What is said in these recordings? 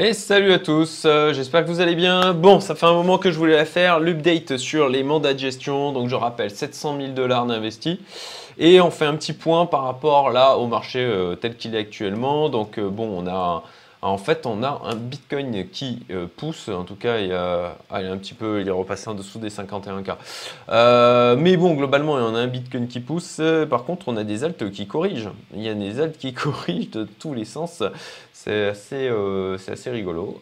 Et salut à tous, euh, j'espère que vous allez bien. Bon, ça fait un moment que je voulais la faire, l'update sur les mandats de gestion. Donc je rappelle, 700 000 dollars d'investis. Et on fait un petit point par rapport là au marché euh, tel qu'il est actuellement. Donc euh, bon, on a en fait, on a un Bitcoin qui euh, pousse. En tout cas, il, a, ah, il, est un petit peu, il est repassé en dessous des 51K. Euh, mais bon, globalement, en a un Bitcoin qui pousse. Par contre, on a des altes qui corrigent. Il y a des altes qui corrigent de tous les sens. C'est assez, euh, assez rigolo.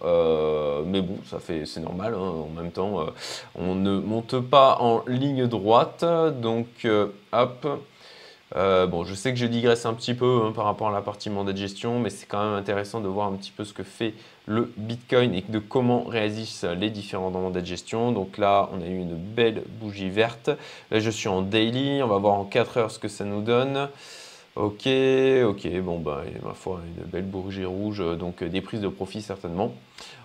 mais bon, ça fait, c'est normal. Hein. En même temps, on ne monte pas en ligne droite. Donc, hop. Euh, bon, je sais que je digresse un petit peu hein, par rapport à la partie mandat de gestion, mais c'est quand même intéressant de voir un petit peu ce que fait le Bitcoin et de comment réagissent les différents mandats de gestion. Donc là, on a eu une belle bougie verte. Là, je suis en daily. On va voir en 4 heures ce que ça nous donne. Ok, ok, bon bah ma foi une belle bougie rouge, donc des prises de profit certainement.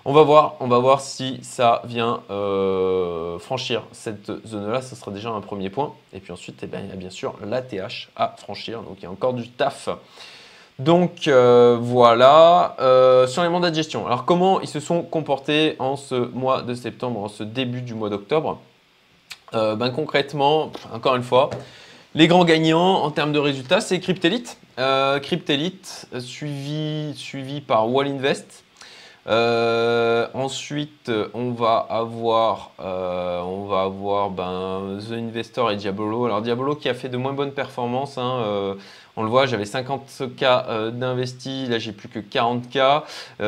On va voir, on va voir si ça vient euh, franchir cette zone-là, ce sera déjà un premier point. Et puis ensuite, eh bien, il y a bien sûr l'ATH à franchir, donc il y a encore du taf. Donc euh, voilà, euh, sur les mandats de gestion. Alors comment ils se sont comportés en ce mois de septembre, en ce début du mois d'octobre? Ben, Concrètement, encore une fois, les grands gagnants en termes de résultats, c'est Cryptelite. Euh, Cryptelite, suivi, suivi par Wallinvest. Euh, ensuite, on va avoir, euh, on va avoir ben, The Investor et Diabolo. Alors Diabolo qui a fait de moins bonnes performances. Hein, on le voit, j'avais 50K d'investis, là j'ai plus que 40K.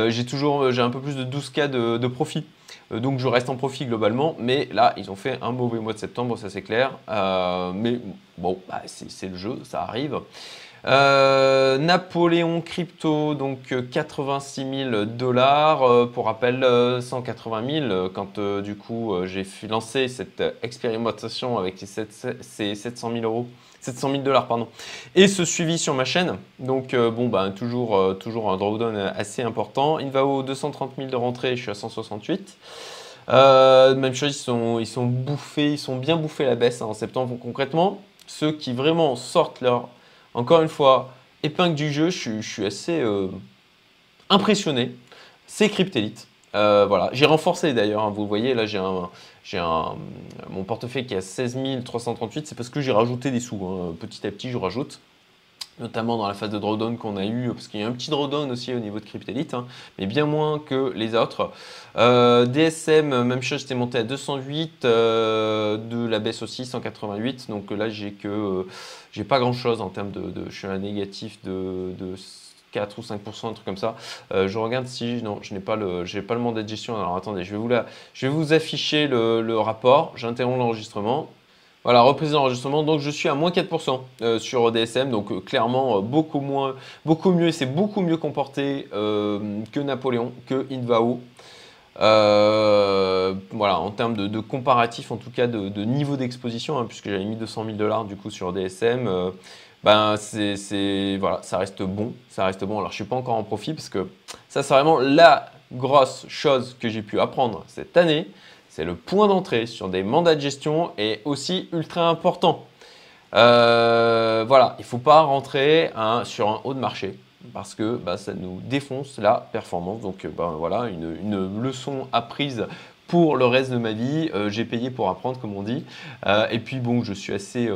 j'ai toujours, un peu plus de 12K de, de profit. Euh, donc je reste en profit globalement, mais là ils ont fait un mauvais mois de septembre, ça c'est clair. Euh, mais bon, bah, c'est le jeu, ça arrive. Euh, Napoléon Crypto, donc 86 000 dollars. pour rappel, 180 000 quand du coup j'ai lancé cette expérimentation avec ces 700 000 euros 700 000 dollars, pardon. Et ce suivi sur ma chaîne. Donc, euh, bon, bah, toujours, euh, toujours un drawdown assez important. Invao, 230 000 de rentrée, je suis à 168. Euh, même chose, ils sont, ils sont bouffés, ils sont bien bouffés la baisse hein, en septembre. Concrètement, ceux qui vraiment sortent leur, encore une fois, épingle du jeu, je, suis assez impressionné. C'est Cryptelite. voilà, j'ai renforcé d'ailleurs, hein, vous voyez, là j'ai un, mon portefeuille qui est à 16 338, c'est parce que j'ai rajouté des sous. Hein. Petit à petit, je rajoute notamment dans la phase de drawdown qu'on a eu, parce qu'il y a un petit drawdown aussi au niveau de Cryptelite, hein, mais bien moins que les autres. Euh, DSM, même chose, j'étais monté à 208, euh, de la baisse aussi, 188, donc là j'ai que, euh, j'ai pas grand chose en termes de, je suis à négatif de, de 4 ou 5%, un truc comme ça. Je regarde si, non, je n'ai pas le, pas le mandat de gestion. Alors attendez, je vais vous, la, je vais vous afficher le, rapport. J'interromps l'enregistrement. Voilà, reprise d'enregistrement. Donc je suis à moins 4% euh, sur DSM. Donc euh, clairement, beaucoup, moins, beaucoup mieux. C'est beaucoup mieux comporté que Napoléon, que Invao. voilà, en termes de, comparatif, en tout cas de, niveau d'exposition, hein, puisque j'avais mis 200 000 dollars du coup sur DSM ben c'est voilà, ça reste bon, ça reste bon. Alors je suis pas encore en profit parce que ça c'est vraiment la grosse chose que j'ai pu apprendre cette année, c'est le point d'entrée sur des mandats de gestion est aussi ultra important. Euh, voilà, il faut pas rentrer sur un haut de marché parce que ben, ça nous défonce la performance. Donc ben, voilà, une, leçon apprise pour le reste de ma vie. Euh, j'ai payé pour apprendre, comme on dit. Et puis bon, je suis assez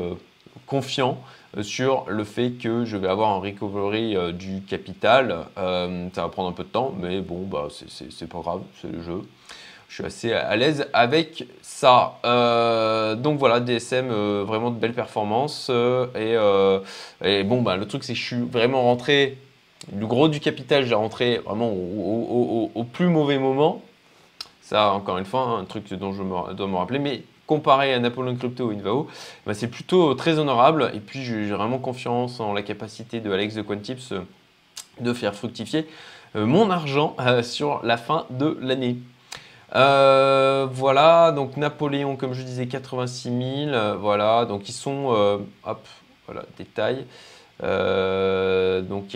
confiant euh, sur le fait que je vais avoir un recovery euh, du capital. Euh, ça va prendre un peu de temps, mais bon, bah, c'est pas grave, c'est le jeu. Je suis assez à l'aise avec ça. donc voilà, DSM, vraiment de belles performances. Et, bon, bah, le truc, c'est que je suis vraiment rentré. Le gros du capital, j'ai rentré vraiment au, plus mauvais moment. Ça, encore une fois, hein, un truc dont je dois me rappeler. Mais comparé à Napoleon Crypto ou Invao, bah, c'est plutôt très honorable. Et puis j'ai vraiment confiance en la capacité de Alex de Quantips euh, de faire fructifier euh, mon argent euh, sur la fin de l'année. voilà, donc Napoléon, comme je disais, 86 000. voilà, donc ils sont, hop, voilà, détail. donc il y a